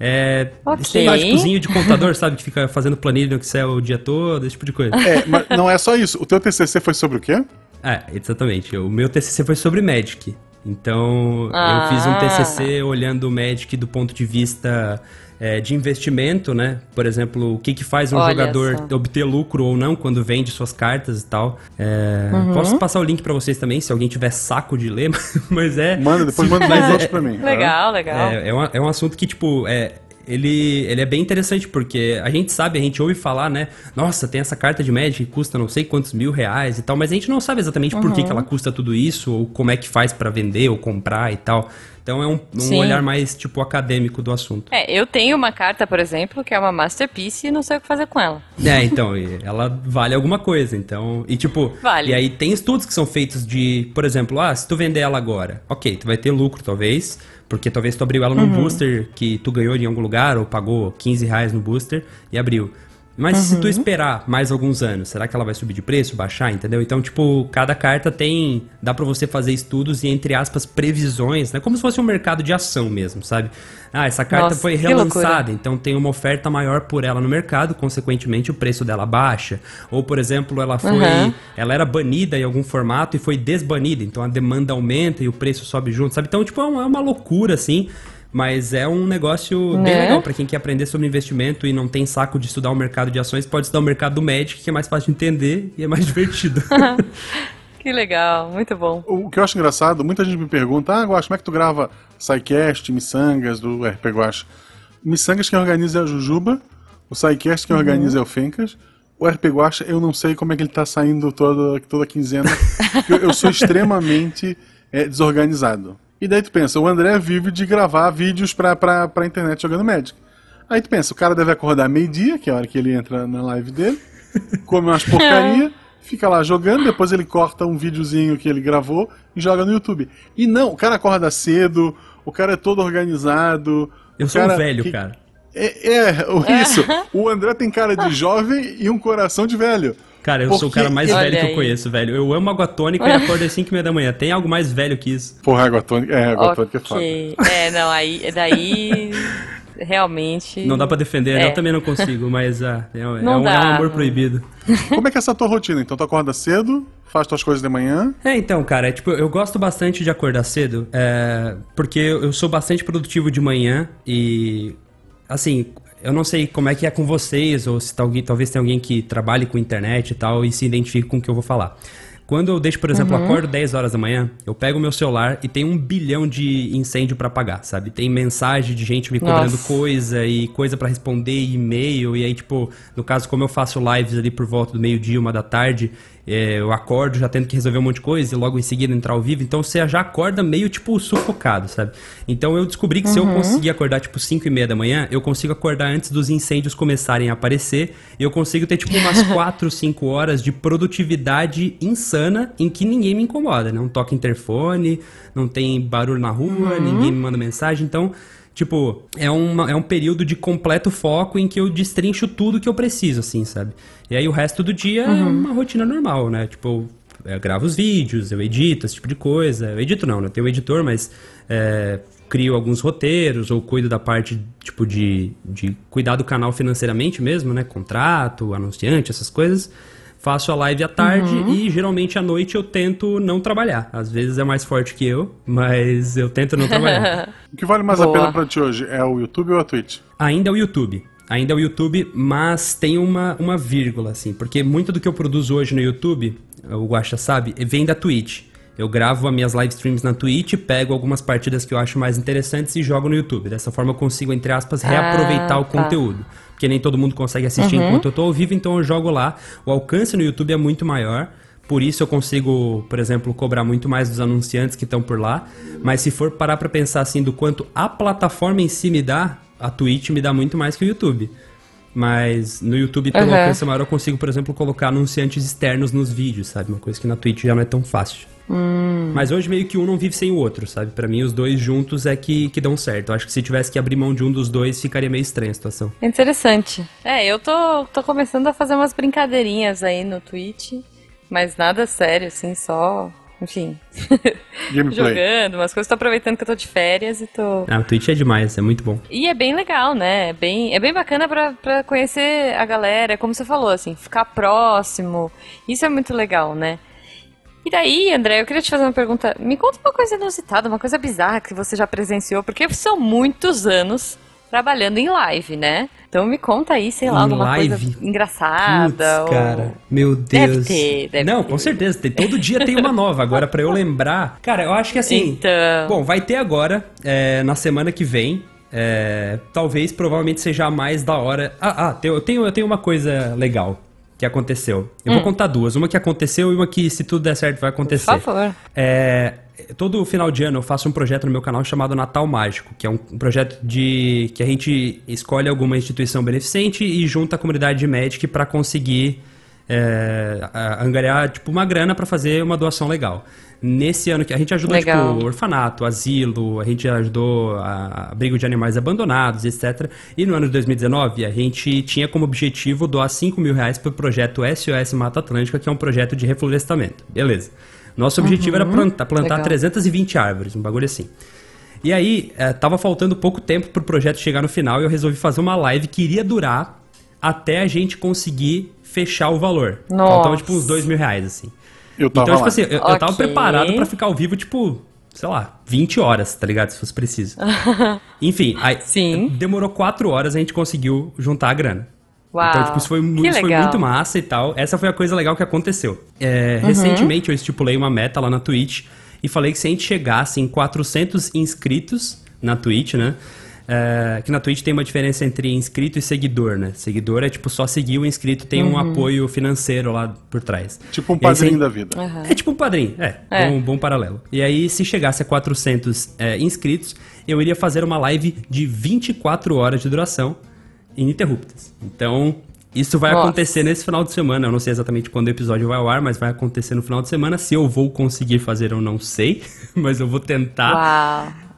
É, okay. estereótipozinho de contador, sabe? Que fica fazendo planilha no Excel o dia todo, esse tipo de coisa. É, mas não é só isso. O teu TCC foi sobre o quê? É, exatamente. O meu TCC foi sobre Magic. Então, ah. eu fiz um TCC olhando o Magic do ponto de vista é, de investimento, né? Por exemplo, o que, que faz um Olha jogador só. obter lucro ou não quando vende suas cartas e tal. É, uhum. Posso passar o link para vocês também, se alguém tiver saco de ler, mas é... Manda, depois manda mais outros pra mim. Legal, tá? legal. É, é, um, é um assunto que, tipo, é, ele, ele é bem interessante, porque a gente sabe, a gente ouve falar, né? Nossa, tem essa carta de Magic que custa não sei quantos mil reais e tal, mas a gente não sabe exatamente uhum. por que, que ela custa tudo isso, ou como é que faz para vender ou comprar e tal. Então é um, um olhar mais, tipo, acadêmico do assunto. É, eu tenho uma carta, por exemplo, que é uma Masterpiece e não sei o que fazer com ela. É, então, ela vale alguma coisa, então... E tipo... Vale. E aí tem estudos que são feitos de, por exemplo, ah, se tu vender ela agora, ok, tu vai ter lucro, talvez, porque talvez tu abriu ela num uhum. booster que tu ganhou em algum lugar, ou pagou 15 reais no booster e abriu. Mas uhum. se tu uhum. esperar mais alguns anos, será que ela vai subir de preço, baixar, entendeu? Então, tipo, cada carta tem. dá para você fazer estudos e, entre aspas, previsões, né? Como se fosse um mercado de ação mesmo, sabe? Ah, essa carta Nossa, foi relançada, então tem uma oferta maior por ela no mercado, consequentemente o preço dela baixa. Ou, por exemplo, ela foi. Uhum. Ela era banida em algum formato e foi desbanida, então a demanda aumenta e o preço sobe junto, sabe? Então, tipo, é uma, é uma loucura, assim. Mas é um negócio né? bem legal para quem quer aprender sobre investimento e não tem saco de estudar o mercado de ações, pode estudar o mercado do Magic, que é mais fácil de entender e é mais divertido. que legal, muito bom. O que eu acho engraçado, muita gente me pergunta, ah, Guax, como é que tu grava SciCast, Missangas do RP Guax? Missangas quem organiza é a Jujuba, o SciCast quem uhum. organiza é o Fencas, o RP Guacha, eu não sei como é que ele tá saindo toda, toda quinzena, eu, eu sou extremamente é, desorganizado. E daí tu pensa, o André vive de gravar vídeos pra, pra, pra internet jogando Magic. Aí tu pensa, o cara deve acordar meio-dia, que é a hora que ele entra na live dele, come umas porcaria, fica lá jogando, depois ele corta um videozinho que ele gravou e joga no YouTube. E não, o cara acorda cedo, o cara é todo organizado. Eu sou cara um velho, que... cara. É, é, isso. O André tem cara de jovem e um coração de velho. Cara, eu Porque... sou o cara mais velho que eu conheço, velho. Eu amo água tônica e acordo às 5 e meia da manhã. Tem algo mais velho que isso? Porra, água tônica, é, água okay. tônica é foda. É, não, aí, daí realmente. Não dá pra defender, é. eu também não consigo, mas ah, é, é, um, é, um, amor proibido. Como é que é essa tua rotina? Então tu acorda cedo, faz tuas coisas de manhã? É, então, cara, é, tipo, eu gosto bastante de acordar cedo, é, porque eu sou bastante produtivo de manhã e, assim, eu não sei como é que é com vocês, ou se tá alguém, talvez tenha alguém que trabalhe com internet e tal e se identifique com o que eu vou falar. Quando eu deixo, por exemplo, uhum. acordo 10 horas da manhã, eu pego o meu celular e tem um bilhão de incêndio para apagar, sabe? Tem mensagem de gente me cobrando Nossa. coisa e coisa para responder, e-mail, e aí, tipo, no caso, como eu faço lives ali por volta do meio-dia, uma da tarde, é, eu acordo já tendo que resolver um monte de coisa e logo em seguida entrar ao vivo, então você já acorda meio, tipo, sufocado, sabe? Então eu descobri que uhum. se eu uhum. conseguir acordar, tipo, 5 e meia da manhã, eu consigo acordar antes dos incêndios começarem a aparecer e eu consigo ter, tipo, umas 4, 5 horas de produtividade insana em que ninguém me incomoda? Não toca interfone, não tem barulho na rua, uhum. ninguém me manda mensagem, então Tipo, é, uma, é um período de completo foco em que eu destrincho tudo que eu preciso, assim, sabe? E aí o resto do dia é uhum. é uma rotina normal, né? Tipo, eu gravo os vídeos, eu edito, esse tipo de coisa. Eu edito não, né? Tenho um editor, mas é, crio alguns roteiros ou cuido da parte, tipo, de, de cuidar do canal financeiramente mesmo, né? Contrato, anunciante, essas coisas faço a live à tarde uhum. e geralmente à noite eu tento não trabalhar. Às vezes é mais forte que eu, mas eu tento não trabalhar. o que vale mais Boa. a pena pra ti hoje? É o YouTube ou a Twitch? Ainda é o YouTube. Ainda é o YouTube, mas tem uma, uma vírgula, assim, porque muito do que eu produzo hoje no YouTube, o Guaxa sabe, vem da Twitch. Eu gravo as minhas live streams na Twitch, pego algumas partidas que eu acho mais interessantes e jogo no YouTube. Dessa forma eu consigo, entre aspas, reaproveitar ah, o tá. conteúdo porque nem todo mundo consegue assistir uhum. enquanto eu tô ao vivo, então eu jogo lá. O alcance no YouTube é muito maior. Por isso eu consigo, por exemplo, cobrar muito mais dos anunciantes que estão por lá. Mas se for parar para pensar assim do quanto a plataforma em si me dá, a Twitch me dá muito mais que o YouTube. Mas no YouTube, pelo uhum. alcance maior, eu consigo, por exemplo, colocar anunciantes externos nos vídeos, sabe? Uma coisa que na Twitch já não é tão fácil. Hum. Mas hoje meio que um não vive sem o outro, sabe? Para mim os dois juntos é que, que dão certo. Eu acho que se tivesse que abrir mão de um dos dois, ficaria meio estranha a situação. Interessante. É, eu tô, tô começando a fazer umas brincadeirinhas aí no Twitch, mas nada sério, assim, só enfim, jogando umas coisas. Tô aproveitando que eu tô de férias e tô. Ah, o Twitch é demais, é muito bom. E é bem legal, né? É bem, é bem bacana pra, pra conhecer a galera, como você falou, assim, ficar próximo. Isso é muito legal, né? E daí, André, eu queria te fazer uma pergunta. Me conta uma coisa inusitada, uma coisa bizarra que você já presenciou, porque são muitos anos trabalhando em live, né? Então me conta aí, sei lá, em alguma live? coisa engraçada. Puts, ou... cara, meu Deus. Deve ter, deve Não, ter. com certeza. Tem, todo dia tem uma nova. Agora, para eu lembrar. Cara, eu acho que assim. Então... Bom, vai ter agora, é, na semana que vem. É, talvez, provavelmente seja a mais da hora. Ah, ah eu, tenho, eu tenho uma coisa legal que aconteceu. Eu hum. vou contar duas. Uma que aconteceu e uma que, se tudo der certo, vai acontecer. Por favor. É, todo final de ano eu faço um projeto no meu canal chamado Natal Mágico, que é um projeto de que a gente escolhe alguma instituição beneficente e junta a comunidade de Magic para conseguir é, angariar tipo uma grana para fazer uma doação legal. Nesse ano que a gente ajudou Legal. tipo orfanato, asilo, a gente ajudou a abrigo de animais abandonados, etc. E no ano de 2019 a gente tinha como objetivo doar 5 mil reais para o projeto SOS Mata Atlântica, que é um projeto de reflorestamento. Beleza. Nosso objetivo uhum. era plantar, plantar 320 árvores, um bagulho assim. E aí, é, tava faltando pouco tempo pro projeto chegar no final e eu resolvi fazer uma live que iria durar até a gente conseguir fechar o valor. Nossa. Faltava tipo uns dois mil reais, assim. Eu tava então, tipo assim, eu, okay. eu tava preparado para ficar ao vivo, tipo, sei lá, 20 horas, tá ligado? Se fosse preciso. Enfim, aí Sim. demorou 4 horas a gente conseguiu juntar a grana. Uau, então, tipo, isso, foi, isso foi muito massa e tal. Essa foi a coisa legal que aconteceu. É, uhum. Recentemente eu estipulei uma meta lá na Twitch e falei que se a gente chegasse em 400 inscritos na Twitch, né? É, que na Twitch tem uma diferença entre inscrito e seguidor, né? Seguidor é tipo só seguir o inscrito, tem uhum. um apoio financeiro lá por trás. Tipo um padrinho da vida. Uhum. É tipo um padrinho, é, é. Um bom paralelo. E aí, se chegasse a 400 é, inscritos, eu iria fazer uma live de 24 horas de duração ininterruptas. Então, isso vai Nossa. acontecer nesse final de semana. Eu não sei exatamente quando o episódio vai ao ar, mas vai acontecer no final de semana. Se eu vou conseguir fazer, eu não sei, mas eu vou tentar. Uau.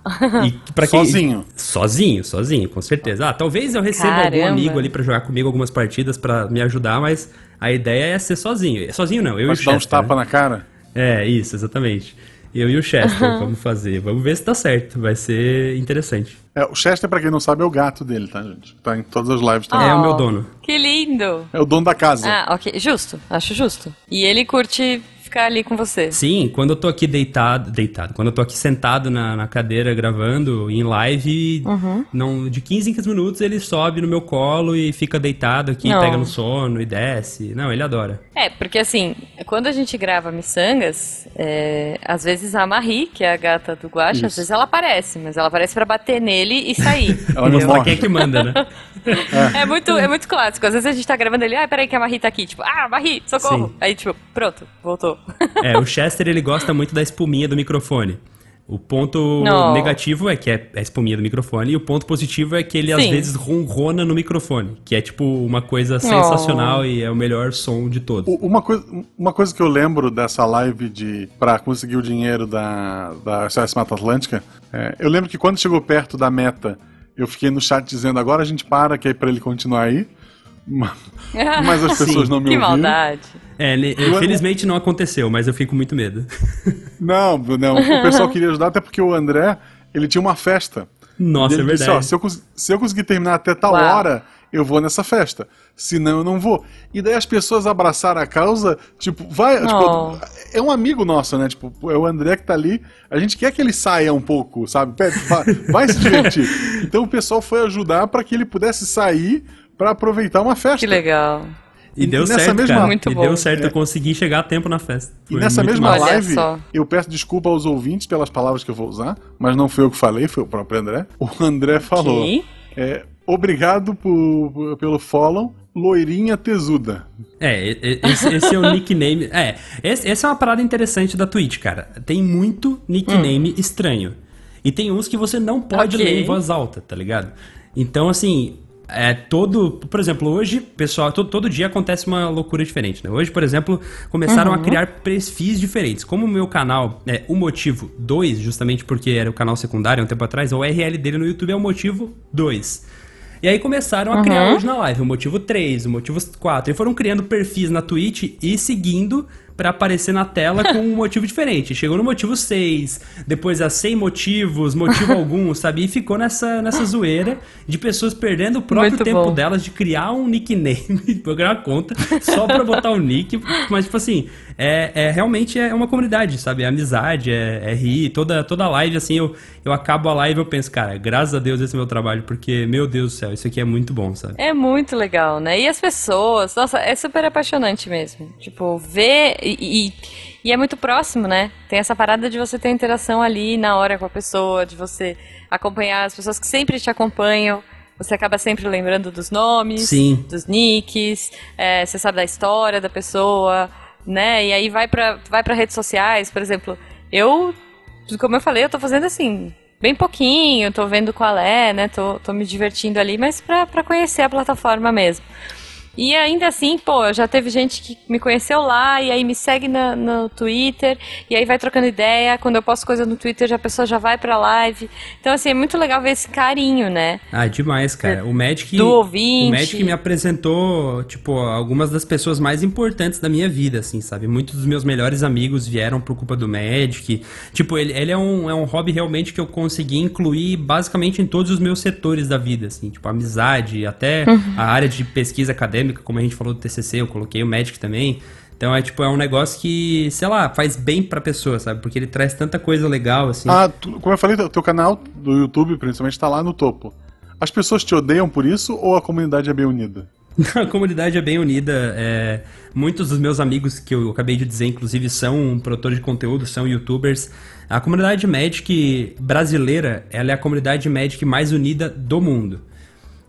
E pra quem... Sozinho. Sozinho, sozinho, com certeza. Ah, talvez eu receba Caramba. algum amigo ali para jogar comigo algumas partidas para me ajudar, mas a ideia é ser sozinho. Sozinho não, eu Pode e o dar uns tapas né? na cara? É, isso, exatamente. Eu e o Chester, vamos fazer. Vamos ver se dá certo. Vai ser interessante. É, o Chester, pra quem não sabe, é o gato dele, tá, gente? Tá em todas as lives também. Oh, é o meu dono. Que lindo! É o dono da casa. Ah, ok. Justo. Acho justo. E ele curte ficar ali com você. Sim, quando eu tô aqui deitado, deitado, quando eu tô aqui sentado na, na cadeira gravando em live, Uhum. não, de 15 em 15 minutos ele sobe no meu colo e fica deitado aqui, Não. pega no sono e desce. Não, ele adora. É, porque assim, quando a gente grava miçangas, é, às vezes a Marie, que é a gata do Guaxa, Isso. às vezes ela aparece, mas ela aparece pra bater nele e sair. Morre. Quem é que manda, né? É muito, é muito clássico. Às vezes a gente tá gravando ele, ah, peraí que a Marie tá aqui. Tipo, ah, Marie, socorro. Sim. Aí, tipo, pronto, voltou. É, o Chester ele gosta muito da espuminha do microfone. O ponto Não. negativo é que é a espuminha do microfone e o ponto positivo é que ele às Sim. vezes ronrona no microfone, que é tipo uma coisa sensacional e é o melhor som de todos. Uma coisa, uma coisa que eu lembro dessa live de para conseguir o dinheiro da, da SOS Mata Atlântica, é, eu lembro que quando chegou perto da meta, eu fiquei no chat dizendo agora a gente para, que é pra ele continuar aí. Ma- Mas as pessoas não me que ouviram. maldade. É, infelizmente não aconteceu, mas eu fico com muito medo. Não, não, o pessoal queria ajudar até porque o André, ele tinha uma festa. Nossa, ele é disse, verdade. ó, se, eu, se eu conseguir terminar até tal Uau. hora, eu vou nessa festa. Senão eu não vou. E daí as pessoas abraçaram a causa, tipo, vai. Oh. Tipo, é um amigo nosso, né? Tipo, é o André que tá ali. A gente quer que ele saia um pouco, sabe? Vai, vai se divertir. Então o pessoal foi ajudar para que ele pudesse sair para aproveitar uma festa. Que legal. E deu nessa certo, mesma- cara. Muito e bom. deu certo, É. eu consegui chegar a tempo na festa. E Foi nessa muito mesma live, eu peço desculpa aos ouvintes pelas palavras que eu vou usar, mas não foi eu que falei, foi o próprio André. O André falou: Ok. é, obrigado por- pelo follow, loirinha tesuda. É, e- e- esse, esse é o nickname. É, esse- essa é uma parada interessante da Twitch, cara. Tem muito nickname estranho. E tem uns que você não pode Hum. Ok. ler em voz alta, tá ligado? Então, assim, é todo. Por exemplo, hoje, pessoal, todo, todo dia acontece uma loucura diferente, né? Hoje, por exemplo, começaram a criar perfis diferentes. Como o meu canal é o motivo 2, justamente porque era o canal secundário um tempo atrás, a URL dele no YouTube é o motivo 2. E aí começaram a criar hoje na live o motivo 3, o motivo 4. E foram criando perfis na Twitch e seguindo pra aparecer na tela com um motivo diferente. Chegou no motivo 6, depois a 100 motivos, motivo algum, sabe? E ficou nessa, nessa zoeira de pessoas perdendo o próprio Muito tempo bom. delas de criar um nickname, procurar uma conta, só pra botar o nick. Mas, tipo assim, é, é realmente é uma comunidade, sabe? É amizade, é, é rir. Toda, toda live, assim, eu, eu acabo a live e eu penso, cara, graças a Deus esse é meu trabalho, porque, meu Deus do céu, isso aqui é muito bom, sabe? É muito legal, né? E as pessoas, nossa, é super apaixonante mesmo. Tipo, ver e, e, e é muito próximo, né? Tem essa parada de você ter interação ali na hora com a pessoa, de você acompanhar as pessoas que sempre te acompanham. Você acaba sempre lembrando dos nomes, Sim. dos nicks, é, você sabe da história da pessoa, né? E aí vai pra, vai pra redes sociais, por exemplo. Eu, como eu falei, eu tô fazendo assim, bem pouquinho, tô vendo qual é, né? Tô, tô me divertindo ali, mas pra conhecer a plataforma mesmo. E ainda assim, pô, já teve gente que me conheceu lá e aí me segue na- no Twitter e aí vai trocando ideia. Quando eu posto coisa no Twitter, já a pessoa já vai pra live. Então, assim, é muito legal ver esse carinho, né? Ah, demais, cara. O Magic. Do ouvinte. O Magic me apresentou, tipo, algumas das pessoas mais importantes da minha vida, assim, sabe? Muitos dos meus melhores amigos vieram por culpa do Magic. Tipo, ele, ele é, um, é um hobby realmente que eu consegui incluir basicamente em todos os meus setores da vida, assim, tipo, amizade, até a área de pesquisa acadêmica, como a gente falou do TCC, eu coloquei o Magic também. Então é tipo, é um negócio que, sei lá, faz bem pra pessoa, sabe? Porque ele traz tanta coisa legal, assim. Ah, tu- como eu falei, teu canal do YouTube, principalmente, tá lá no topo. As pessoas te odeiam por isso ou a comunidade é bem unida? A comunidade é bem unida. é, muitos dos meus amigos que eu acabei de dizer, inclusive, são produtores de conteúdo, são youtubers. A comunidade Magic brasileira, ela é a comunidade Magic mais unida do mundo.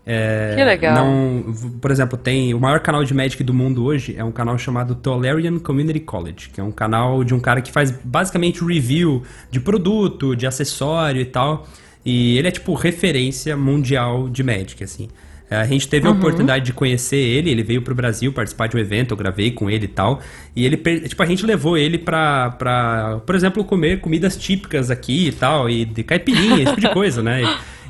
É, Que legal. Não, por exemplo, tem o maior canal de Magic do mundo hoje é um canal chamado Tolerian Community College, que é um canal de um cara que faz basicamente review de produto, de acessório e tal. E ele é tipo referência mundial de Magic, assim. É, A gente teve a oportunidade de conhecer ele, ele veio pro Brasil participar de um evento, eu gravei com ele e tal. E ele, tipo, a gente levou ele pra, pra, por exemplo, comer comidas típicas aqui e tal, e de caipirinha, esse tipo de coisa, né?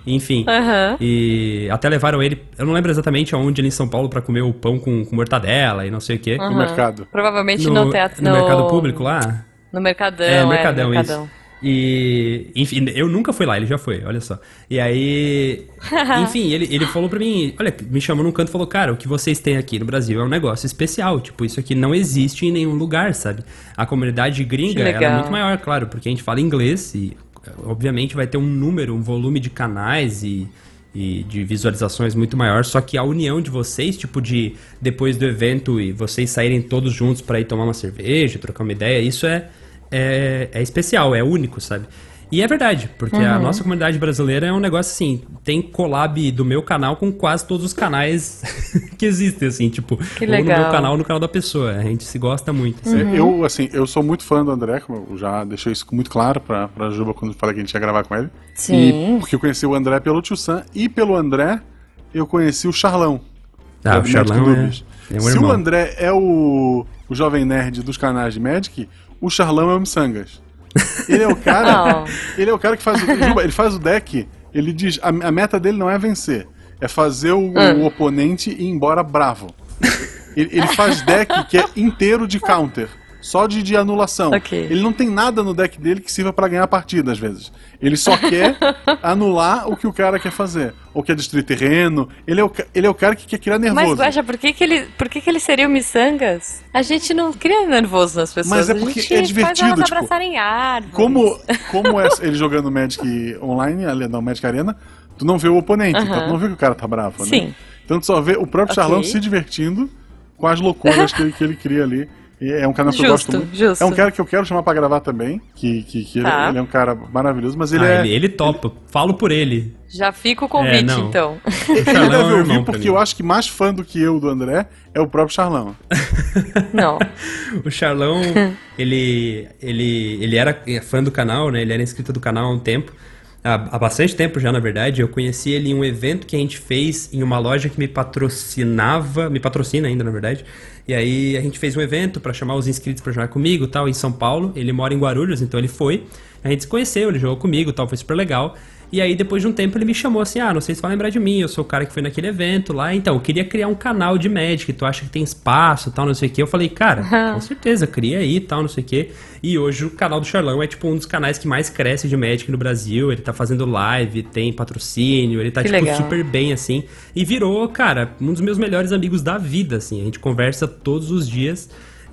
Enfim. Aham. E até levaram ele, eu não lembro exatamente aonde ali em São Paulo pra comer o pão com, com mortadela e não sei o quê. No Aham. mercado. Provavelmente No, no, teatro. no mercado público lá. No Mercadão. É, É, Mercadão, Mercadão. isso. E, enfim, eu nunca fui lá, ele já foi, olha só. E aí, enfim, ele, ele falou pra mim, olha, me chamou num canto e falou, cara, o que vocês têm aqui no Brasil é um negócio especial, tipo, isso aqui não existe em nenhum lugar, sabe? A comunidade gringa ela é muito maior, claro, porque a gente fala inglês e, obviamente, vai ter um número, um volume de canais e e de visualizações muito maior, só que a união de vocês, tipo de depois do evento e vocês saírem todos juntos para ir tomar uma cerveja, trocar uma ideia, isso é, é, é especial, é único, sabe? E é verdade, porque uhum. a nossa comunidade brasileira é um negócio assim, tem collab do meu canal com quase todos os canais que existem, assim, tipo, que ou no meu canal ou no canal da pessoa. A gente se gosta muito. Assim. Uhum. Eu, assim, eu sou muito fã do André, como eu já deixei isso muito claro pra, pra Juba quando falei que a gente ia gravar com ele. Sim. E porque eu conheci o André pelo Tio Sam e pelo André eu conheci o Charlão. Ah, o Charlão é, é um Se irmão. o André é o, o jovem nerd dos canais de Magic, o Charlão é o Missangas. Ele é o cara. ele é o cara que faz. O, ele faz o deck. Ele diz. A, a, meta dele não é vencer. É fazer o, o ah. oponente ir embora bravo. Ele, ele, faz deck que é inteiro de counter. Só de, de anulação. Okay. Ele não tem nada no deck dele que sirva para ganhar a partida, às vezes. Ele só quer anular o que o cara quer fazer. Ou quer destruir terreno. Ele é o, ele é o cara que quer criar nervoso. Mas, Guaxa, por que, que, ele, por que, que ele seria o Missangas? A gente não cria nervoso nas pessoas. Mas é porque é divertido. Faz tipo, abraçarem árvores. Como, como é ele jogando Magic online, ali não, Magic Arena, tu não vê o oponente. Uh -huh. Então tu não vê que o cara tá bravo, Sim. né? Então tu só vê o próprio okay. Charlão se divertindo com as loucuras que, ele, que ele cria ali. E é um cara que justo, eu gosto muito. Justo. É um cara que eu quero chamar pra gravar também. Que, que, que tá. ele, ele, é um cara maravilhoso, mas ele ah, é. Ele, ele topa. Ele... Falo por ele. Já fica o convite, é, então. Ele deve é ouvir, porque eu acho que mais fã do que eu do André é o próprio Charlão. Não. o Charlão, ele, ele, ele era fã do canal, né? Ele era inscrito do canal há um tempo há, bastante tempo já, na verdade. Eu conheci ele em um evento que a gente fez em uma loja que me patrocinava, me patrocina ainda, na verdade. E aí a gente fez um evento para chamar os inscritos para jogar comigo, tal, em São Paulo. Ele mora em Guarulhos, então ele foi. A gente se conheceu, ele jogou comigo, tal, foi super legal. E aí, depois de um tempo, ele me chamou assim: Ah, não sei se vai lembrar de mim, eu sou o cara que foi naquele evento lá. Então, eu queria criar um canal de Magic, tu acha que tem espaço tal, não sei o que. Eu falei, cara, com certeza, cria aí tal, não sei o que. E hoje o canal do Charlão é tipo um dos canais que mais cresce de Magic no Brasil. Ele tá fazendo live, tem patrocínio, ele tá, que tipo, legal. super bem, assim. E virou, cara, um dos meus melhores amigos da vida, assim. A gente conversa todos os dias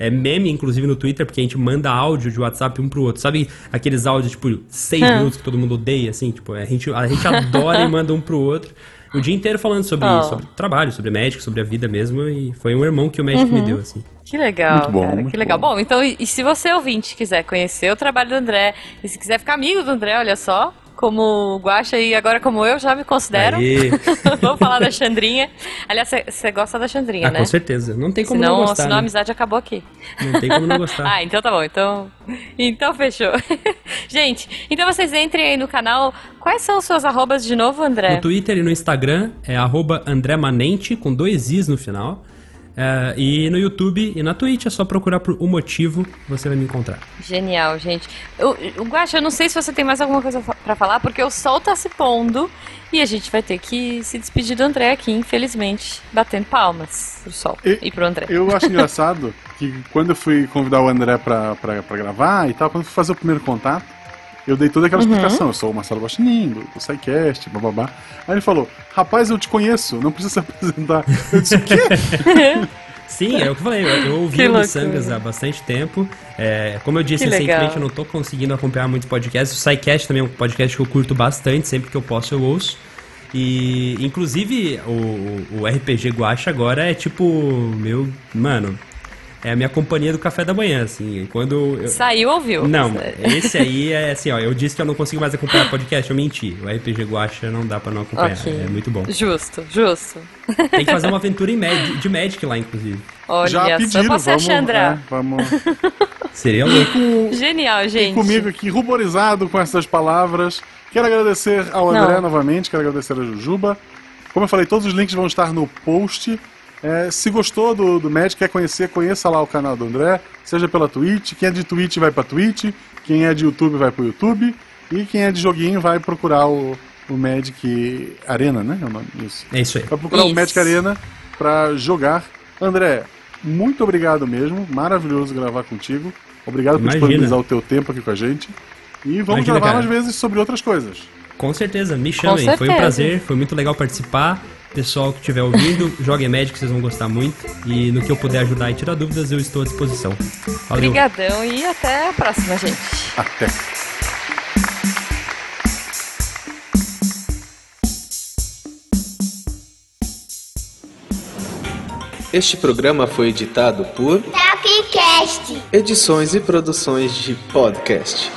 é meme, inclusive, no Twitter, porque a gente manda áudio de WhatsApp um pro outro. Sabe aqueles áudios, tipo, seis Ah. minutos que todo mundo odeia, assim? Tipo, a gente, a gente adora e manda um pro outro. O dia inteiro falando sobre, Oh. sobre trabalho, sobre médico, sobre a vida mesmo. E foi um irmão que o médico me deu, assim. Que legal, Muito bom, cara, muito que legal. bom. Bom, então, e, e se você ouvinte quiser conhecer o trabalho do André, e se quiser ficar amigo do André, olha só, como Guaxa e agora como eu, já me considero. Vamos falar da Xandrinha. Aliás, você gosta da Xandrinha, Ah, né? com certeza. Não tem como senão, não gostar. senão a né? amizade acabou aqui. Não tem como não gostar. Ah, então tá bom. Então, então fechou. Gente, então vocês entrem aí no canal. Quais são os seus arrobas de novo, André? No Twitter e no Instagram é arroba André Manente, com dois is no final. É, e no YouTube e na Twitch é só procurar por O Motivo, você vai me encontrar. Genial, gente. O, o Guaxa, eu não sei se você tem mais alguma coisa pra falar, porque o sol tá se pondo e a gente vai ter que se despedir do André aqui, infelizmente, batendo palmas pro sol e, E- pro André. Eu acho engraçado que quando eu fui convidar o André pra, pra, pra gravar e tal, quando eu fui fazer o primeiro contato, eu dei toda aquela explicação. Eu sou o Marcelo Guaxinim, do, SciCast, bababá. Aí ele falou, rapaz, eu te conheço, não precisa se apresentar. Eu disse, o quê? Sim, é o que eu falei. Eu, eu ouvi o. Missangas há bastante tempo. É, como eu disse Que recentemente, legal. eu não tô conseguindo acompanhar muitos podcasts. O SciCast também é um podcast que eu curto bastante, sempre que eu posso eu ouço. E, inclusive, o, o RPG Guacha agora é tipo, meu, mano, é a minha companhia do café da manhã, assim. Quando eu, Saiu ou viu? Não, esse aí é assim, ó. Eu disse que eu não consigo mais acompanhar podcast, eu menti. O RPG Guacha não dá pra não acompanhar. Ok. É muito bom. Justo, justo. Tem que fazer uma aventura de Magic lá, inclusive. Olha Já só, pediram, você, vamos, Chandra. é, vamos. Seria louco. Genial, gente. E comigo aqui, ruborizado com essas palavras. Quero agradecer ao André Não. novamente, quero agradecer a Jujuba. Como eu falei, todos os links vão estar no post. É, se gostou do, do Magic, quer conhecer, conheça lá o canal do André, seja pela Twitch. Quem é de Twitch vai pra Twitch, quem é de YouTube vai pro YouTube, e quem é de joguinho vai procurar o, o Magic Arena, né? É o nome disso. É isso aí. Vai procurar o Isso. Magic Arena pra jogar. André, muito obrigado mesmo. Maravilhoso gravar contigo. Obrigado por Imagina. disponibilizar o teu tempo aqui com a gente. E vamos Imagina, gravar cara. mais vezes sobre outras coisas. Com certeza, me chamem. Foi um prazer, foi muito legal participar. Pessoal que estiver ouvindo, joguem Magic, vocês vão gostar muito. E no que eu puder ajudar e tirar dúvidas, eu estou à disposição. Valeu. Obrigadão e até a próxima, gente. Até. Este programa foi editado por Tapcast. Edições e Produções de Podcast.